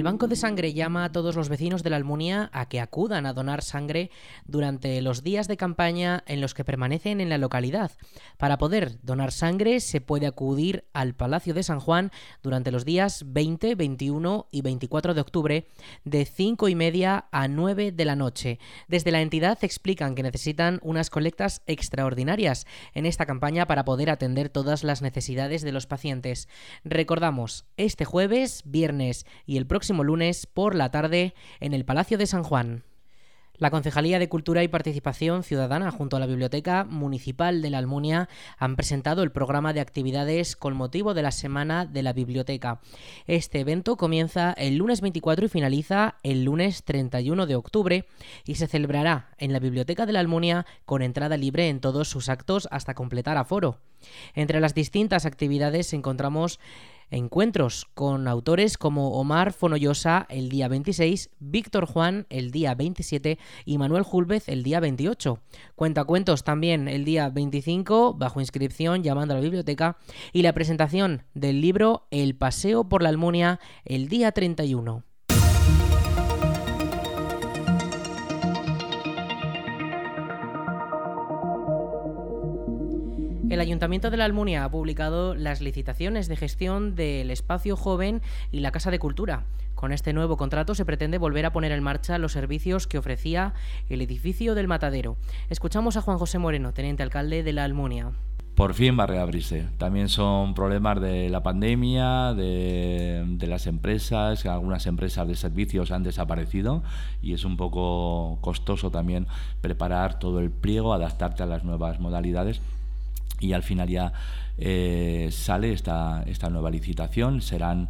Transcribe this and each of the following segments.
El Banco de Sangre llama a todos los vecinos de la Almunia a que acudan a donar sangre durante los días de campaña en los que permanecen en la localidad. Para poder donar sangre se puede acudir al Palacio de San Juan durante los días 20, 21 y 24 de octubre de 5 y media a 9 de la noche. Desde la entidad explican que necesitan unas colectas extraordinarias en esta campaña para poder atender todas las necesidades de los pacientes. Recordamos, este jueves, viernes y el próximo lunes por la tarde en el Palacio de San Juan. La Concejalía de Cultura y Participación Ciudadana junto a la Biblioteca Municipal de la Almunia han presentado el programa de actividades con motivo de la Semana de la Biblioteca. Este evento comienza el lunes 24 y finaliza el lunes 31 de octubre y se celebrará en la Biblioteca de la Almunia con entrada libre en todos sus actos hasta completar aforo. Entre las distintas actividades encontramos encuentros con autores como Omar Fonollosa el día 26, Víctor Juan el día 27 y Manuel Julvez el día 28. Cuentacuentos también el día 25, bajo inscripción llamando a la biblioteca, y la presentación del libro El Paseo por la Almunia el día 31. El Ayuntamiento de la Almunia ha publicado las licitaciones de gestión del espacio joven y la Casa de Cultura. Con este nuevo contrato se pretende volver a poner en marcha los servicios que ofrecía el edificio del Matadero. Escuchamos a Juan José Moreno, teniente alcalde de la Almunia por fin va a reabrirse. También son problemas de la pandemia, de, de, las empresas, algunas empresas de servicios han desaparecido y es un poco costoso también preparar todo el pliego, adaptarte a las nuevas modalidades y al final ya eh, sale esta, esta nueva licitación. Serán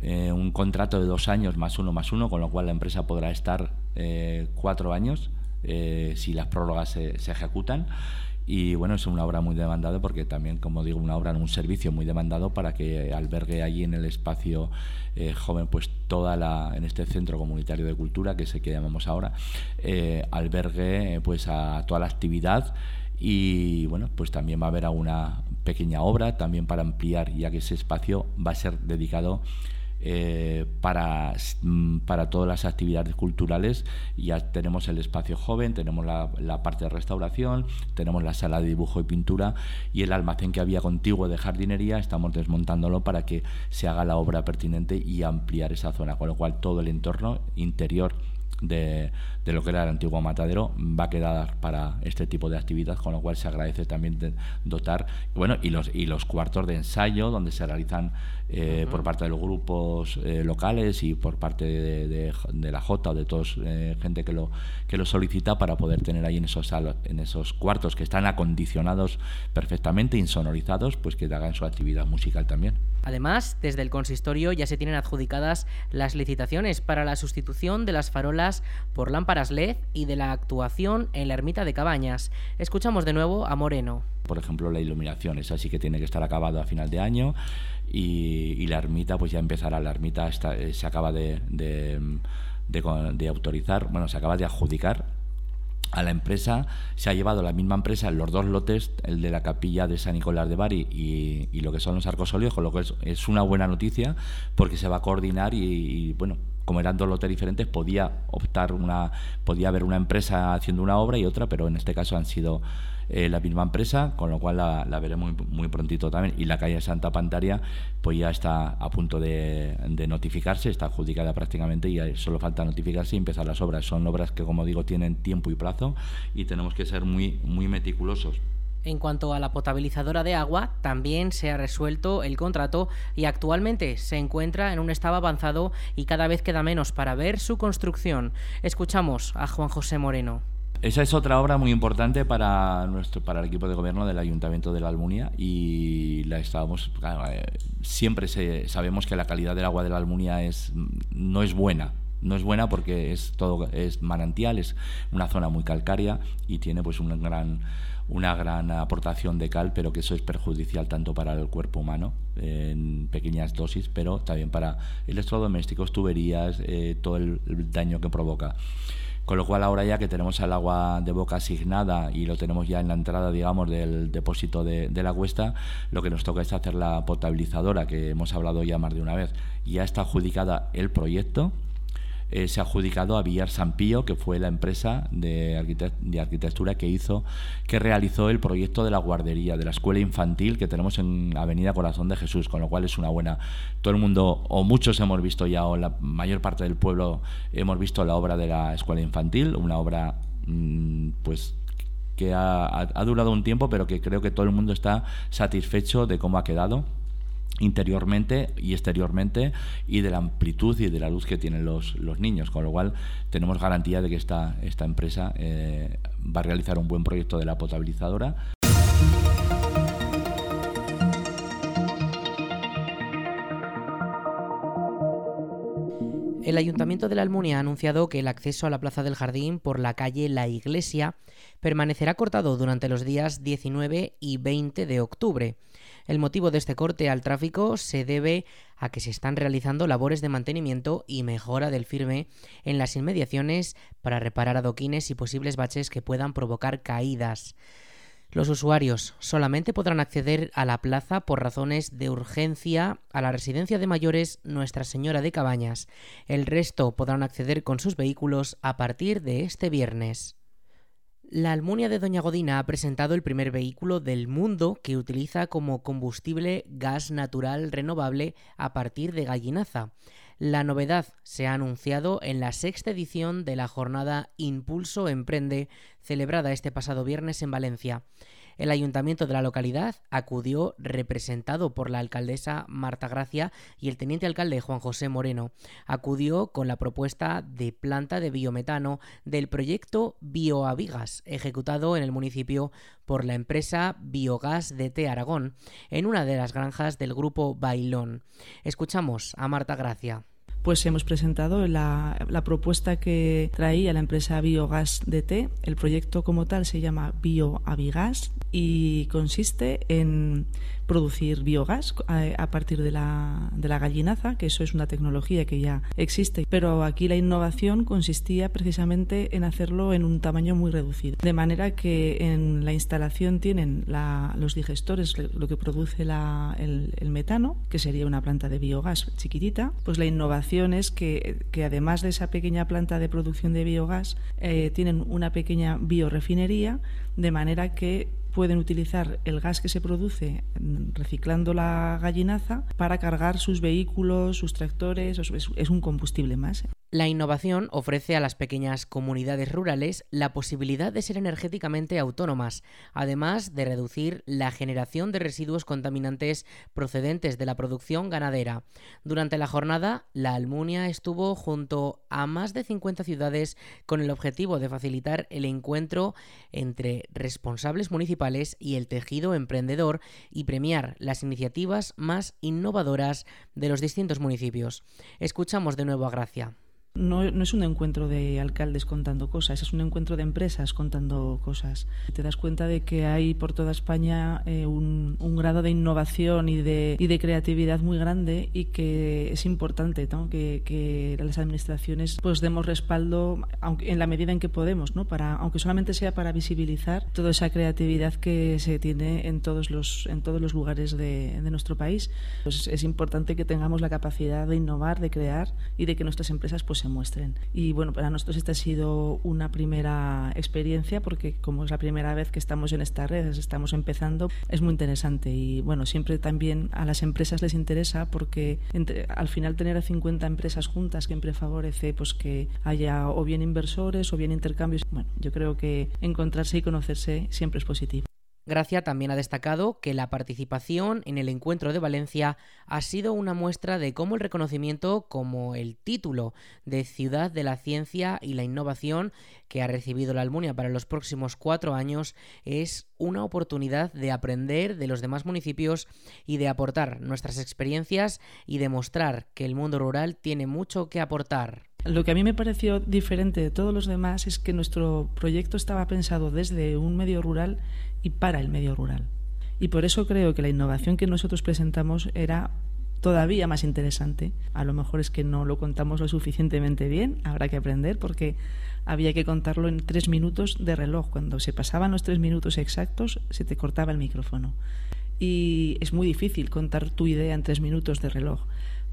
eh, un contrato de dos años más uno más uno, con lo cual la empresa podrá estar eh, cuatro años si las prórrogas se, ejecutan. Y bueno, es una obra muy demandada porque también, como digo, una obra, un servicio muy demandado para que albergue allí en el espacio joven, pues toda la, en este centro comunitario de cultura, que es el que llamamos ahora, albergue pues a toda la actividad y bueno, pues también va a haber alguna pequeña obra también para ampliar, ya que ese espacio va a ser dedicado eh, para, mm, para todas las actividades culturales. Ya tenemos el espacio joven, tenemos la, la, parte de restauración, tenemos la sala de dibujo y pintura y el almacén que había contiguo de jardinería, estamos desmontándolo para que se haga la obra pertinente y ampliar esa zona, con lo cual todo el entorno interior de, de, lo que era el antiguo matadero va a quedar para este tipo de actividad, con lo cual se agradece también dotar, bueno, y los, y los cuartos de ensayo donde se realizan eh, por parte de los grupos eh, locales y por parte de, de, la J o de todos eh, gente que lo, que lo solicita para poder tener ahí en esos, en esos cuartos que están acondicionados perfectamente, insonorizados, pues que hagan su actividad musical también. Además, desde el consistorio ya se tienen adjudicadas las licitaciones para la sustitución de las farolas por lámparas LED y de la actuación en la ermita de Cabañas. Escuchamos de nuevo a Moreno. Por ejemplo, la iluminación, esa sí que tiene que estar acabado a final de año y, la ermita pues ya empezará. La ermita está, eh, se acaba de, autorizar, bueno, se acaba de adjudicar a la empresa, se ha llevado la misma empresa los dos lotes, el de la capilla de San Nicolás de Bari y, y lo que son los arcos con lo que es, una buena noticia porque se va a coordinar y bueno, como eran dos lotes diferentes, podía optar una, podía haber una empresa haciendo una obra y otra, pero en este caso han sido eh, la misma empresa, con lo cual la, la veremos muy, muy, prontito también. Y la calle Santa Pantaria, pues ya está a punto de, de, notificarse, está adjudicada prácticamente y solo falta notificarse y empezar las obras. Son obras que, como digo, tienen tiempo y plazo y tenemos que ser muy, muy meticulosos. En cuanto a la potabilizadora de agua, también se ha resuelto el contrato y actualmente se encuentra en un estado avanzado y cada vez queda menos para ver su construcción. Escuchamos a Juan José Moreno. Esa es otra obra muy importante para nuestro para el equipo de gobierno del Ayuntamiento de la Almunia y la estábamos eh, siempre se, sabemos que la calidad del agua de la Almunia es no es buena no es buena porque es todo es manantial, es una zona muy calcárea y tiene pues un gran una gran aportación de cal, pero que eso es perjudicial tanto para el cuerpo humano en pequeñas dosis, pero también para electrodomésticos, tuberías, eh, todo el, daño que provoca. Con lo cual ahora ya que tenemos el agua de boca asignada y lo tenemos ya en la entrada, digamos, del depósito de, de, la cuesta, lo que nos toca es hacer la potabilizadora, que hemos hablado ya más de una vez. Ya está adjudicada el proyecto, eh, se ha adjudicado a Villar Sampillo, que fue la empresa de, arquitectura que hizo, que realizó el proyecto de la guardería, de la escuela infantil que tenemos en Avenida Corazón de Jesús, con lo cual es una buena. Todo el mundo, o muchos hemos visto ya, o la mayor parte del pueblo hemos visto la obra de la escuela infantil, una obra mm, pues que ha durado un tiempo, pero que creo que todo el mundo está satisfecho de cómo ha quedado interiormente y exteriormente y de la amplitud y de la luz que tienen los, los niños, con lo cual tenemos garantía de que esta, esta empresa eh, va a realizar un buen proyecto de la potabilizadora. El Ayuntamiento de la Almunia ha anunciado que el acceso a la Plaza del Jardín por la calle La Iglesia permanecerá cortado durante los días 19 y 20 de octubre. El motivo de este corte al tráfico se debe a que se están realizando labores de mantenimiento y mejora del firme en las inmediaciones para reparar adoquines y posibles baches que puedan provocar caídas. Los usuarios solamente podrán acceder a la plaza por razones de urgencia a la residencia de mayores Nuestra Señora de Cabañas. El resto podrán acceder con sus vehículos a partir de este viernes. La Almunia de Doña Godina ha presentado el primer vehículo del mundo que utiliza como combustible gas natural renovable a partir de gallinaza. La novedad se ha anunciado en la sexta edición de la jornada Impulso Emprende, celebrada este pasado viernes en Valencia. El ayuntamiento de la localidad acudió representado por la alcaldesa Marta Gracia y el teniente alcalde Juan José Moreno. Acudió con la propuesta de planta de biometano del proyecto Bioavigas, ejecutado en el municipio por la empresa Biogas DT Aragón, en una de las granjas del grupo Bailón. Escuchamos a Marta Gracia pues hemos presentado la, propuesta que traía la empresa Biogas DT. El proyecto como tal se llama Bioavigas y consiste en producir biogás a, partir de la, de la, gallinaza, que eso es una tecnología que ya existe, pero aquí la innovación consistía precisamente en hacerlo en un tamaño muy reducido, de manera que en la instalación tienen los digestores, lo que produce el, el, metano, que sería una planta de biogás chiquitita, pues la innovación que además de esa pequeña planta de producción de biogás, eh, tienen una pequeña biorefinería, de manera que pueden utilizar el gas que se produce reciclando la gallinaza para cargar sus vehículos, sus tractores, es un combustible más. La innovación ofrece a las pequeñas comunidades rurales la posibilidad de ser energéticamente autónomas, además de reducir la generación de residuos contaminantes procedentes de la producción ganadera. Durante la jornada, la Almunia estuvo junto a más de 50 ciudades con el objetivo de facilitar el encuentro entre responsables municipales y el tejido emprendedor y premiar las iniciativas más innovadoras de los distintos municipios. Escuchamos de nuevo a Gracia. No, no, es un encuentro de alcaldes contando cosas, es un encuentro de empresas contando cosas. Te das cuenta de que hay por toda España eh, un, un, grado de innovación y de, y de creatividad muy grande y que es importante ¿no? que, que, las administraciones pues demos respaldo aunque, en la medida en que podemos, ¿no? para, aunque solamente sea para visibilizar toda esa creatividad que se tiene en todos los, en todos los lugares de, de nuestro país. Pues es importante que tengamos la capacidad de innovar, de crear y de que nuestras empresas pues, se muestren. Y bueno, para nosotros esta ha sido una primera experiencia porque como es la primera vez que estamos en estas redes, estamos empezando, es muy interesante y bueno, siempre también a las empresas les interesa porque al final tener a 50 empresas juntas siempre favorece pues que haya o bien inversores o bien intercambios. Bueno, yo creo que encontrarse y conocerse siempre es positivo. Gracia también ha destacado que la participación en el encuentro de Valencia ha sido una muestra de cómo el reconocimiento como el título de Ciudad de la Ciencia y la Innovación que ha recibido la Almunia para los próximos cuatro años es una oportunidad de aprender de los demás municipios y de aportar nuestras experiencias y demostrar que el mundo rural tiene mucho que aportar. Lo que a mí me pareció diferente de todos los demás es que nuestro proyecto estaba pensado desde un medio rural y para el medio rural. Y por eso creo que la innovación que nosotros presentamos era todavía más interesante. A lo mejor es que no lo contamos lo suficientemente bien, habrá que aprender porque había que contarlo en tres minutos de reloj. Cuando se pasaban los tres minutos exactos, se te cortaba el micrófono. Y es muy difícil contar tu idea en tres minutos de reloj.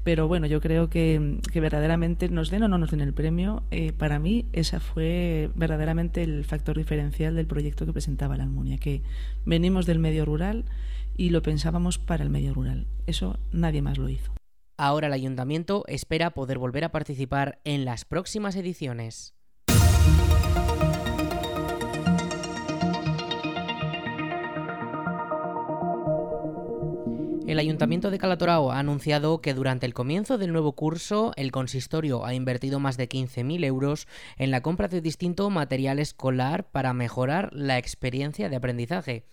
Pero bueno, yo creo que, verdaderamente nos den o no nos den el premio, eh, para mí ese fue verdaderamente el factor diferencial del proyecto que presentaba la Almunia, que venimos del medio rural y lo pensábamos para el medio rural. Eso nadie más lo hizo. Ahora el ayuntamiento espera poder volver a participar en las próximas ediciones. El Ayuntamiento de Calatorao ha anunciado que durante el comienzo del nuevo curso el consistorio ha invertido más de 15.000 euros en la compra de distinto material escolar para mejorar la experiencia de aprendizaje.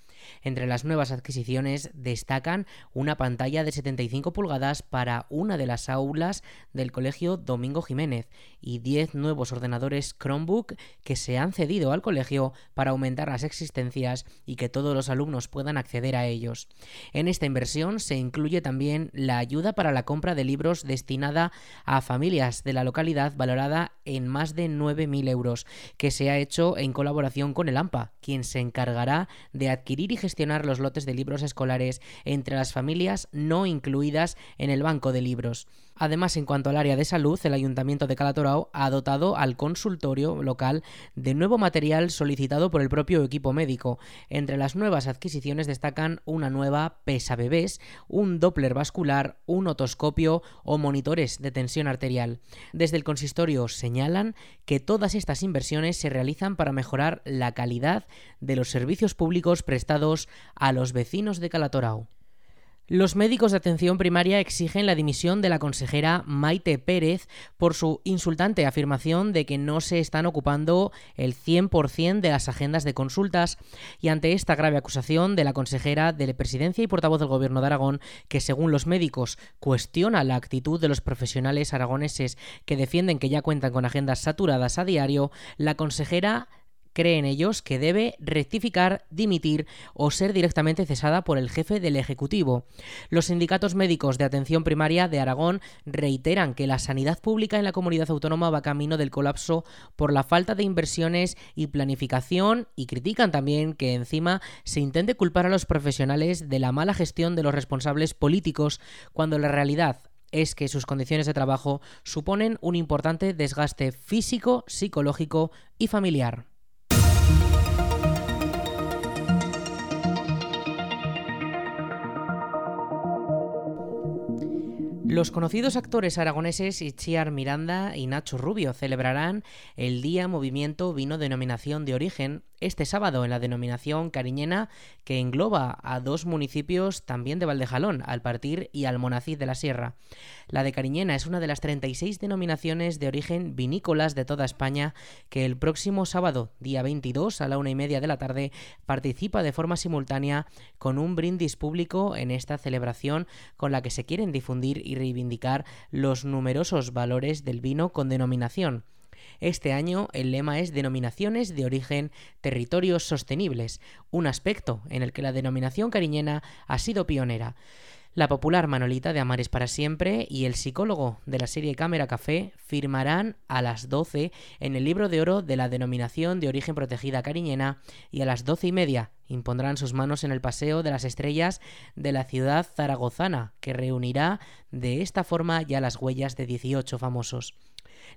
Entre las nuevas adquisiciones destacan una pantalla de 75 pulgadas para una de las aulas del Colegio Domingo Jiménez y 10 nuevos ordenadores Chromebook que se han cedido al colegio para aumentar las existencias y que todos los alumnos puedan acceder a ellos. En esta inversión se incluye también la ayuda para la compra de libros destinada a familias de la localidad valorada en más de 9.000 euros, que se ha hecho en colaboración con el AMPA, quien se encargará de adquirir gestionar los lotes de libros escolares entre las familias no incluidas en el banco de libros. Además, en cuanto al área de salud, el Ayuntamiento de Calatorao ha dotado al consultorio local de nuevo material solicitado por el propio equipo médico. Entre las nuevas adquisiciones destacan una nueva pesa bebés, un Doppler vascular, un otoscopio o monitores de tensión arterial. Desde el consistorio señalan que todas estas inversiones se realizan para mejorar la calidad de los servicios públicos prestados a los vecinos de Calatorao. Los médicos de atención primaria exigen la dimisión de la consejera Maite Pérez por su insultante afirmación de que no se están ocupando el 100% de las agendas de consultas y ante esta grave acusación de la consejera de la presidencia y portavoz del gobierno de Aragón que según los médicos cuestiona la actitud de los profesionales aragoneses que defienden que ya cuentan con agendas saturadas a diario, la consejera creen ellos que debe rectificar, dimitir o ser directamente cesada por el jefe del Ejecutivo. Los sindicatos médicos de atención primaria de Aragón reiteran que la sanidad pública en la comunidad autónoma va camino del colapso por la falta de inversiones y planificación y critican también que encima se intente culpar a los profesionales de la mala gestión de los responsables políticos cuando la realidad es que sus condiciones de trabajo suponen un importante desgaste físico, psicológico y familiar. Los conocidos actores aragoneses Itziar Miranda y Nacho Rubio celebrarán el Día Movimiento Vino Denominación de Origen este sábado en la denominación cariñena que engloba a dos municipios también de Valdejalón, Alpartir y Almonacid de la Sierra. La de Cariñena es una de las 36 denominaciones de origen vinícolas de toda España que el próximo sábado, día 22 a la una y media de la tarde, participa de forma simultánea con un brindis público en esta celebración con la que se quieren difundir y reivindicar los numerosos valores del vino con denominación. Este año el lema es Denominaciones de origen territorios sostenibles, un aspecto en el que la denominación cariñena ha sido pionera. La popular Manolita de Amares para siempre y el psicólogo de la serie Cámara Café firmarán a las 12 en el libro de oro de la denominación de origen protegida cariñena y a las doce y media impondrán sus manos en el Paseo de las Estrellas de la ciudad zaragozana, que reunirá de esta forma ya las huellas de 18 famosos.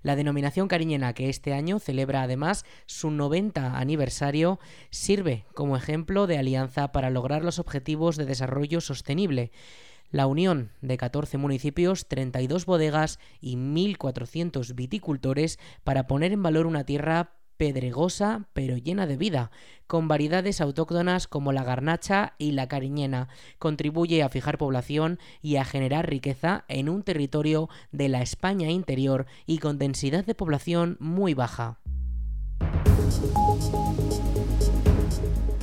La denominación cariñena, que este año celebra además su 90 aniversario, sirve como ejemplo de alianza para lograr los objetivos de desarrollo sostenible. La unión de 14 municipios, 32 bodegas y 1.400 viticultores para poner en valor una tierra pedregosa pero llena de vida, con variedades autóctonas como la garnacha y la cariñena. Contribuye a fijar población y a generar riqueza en un territorio de la España interior y con densidad de población muy baja.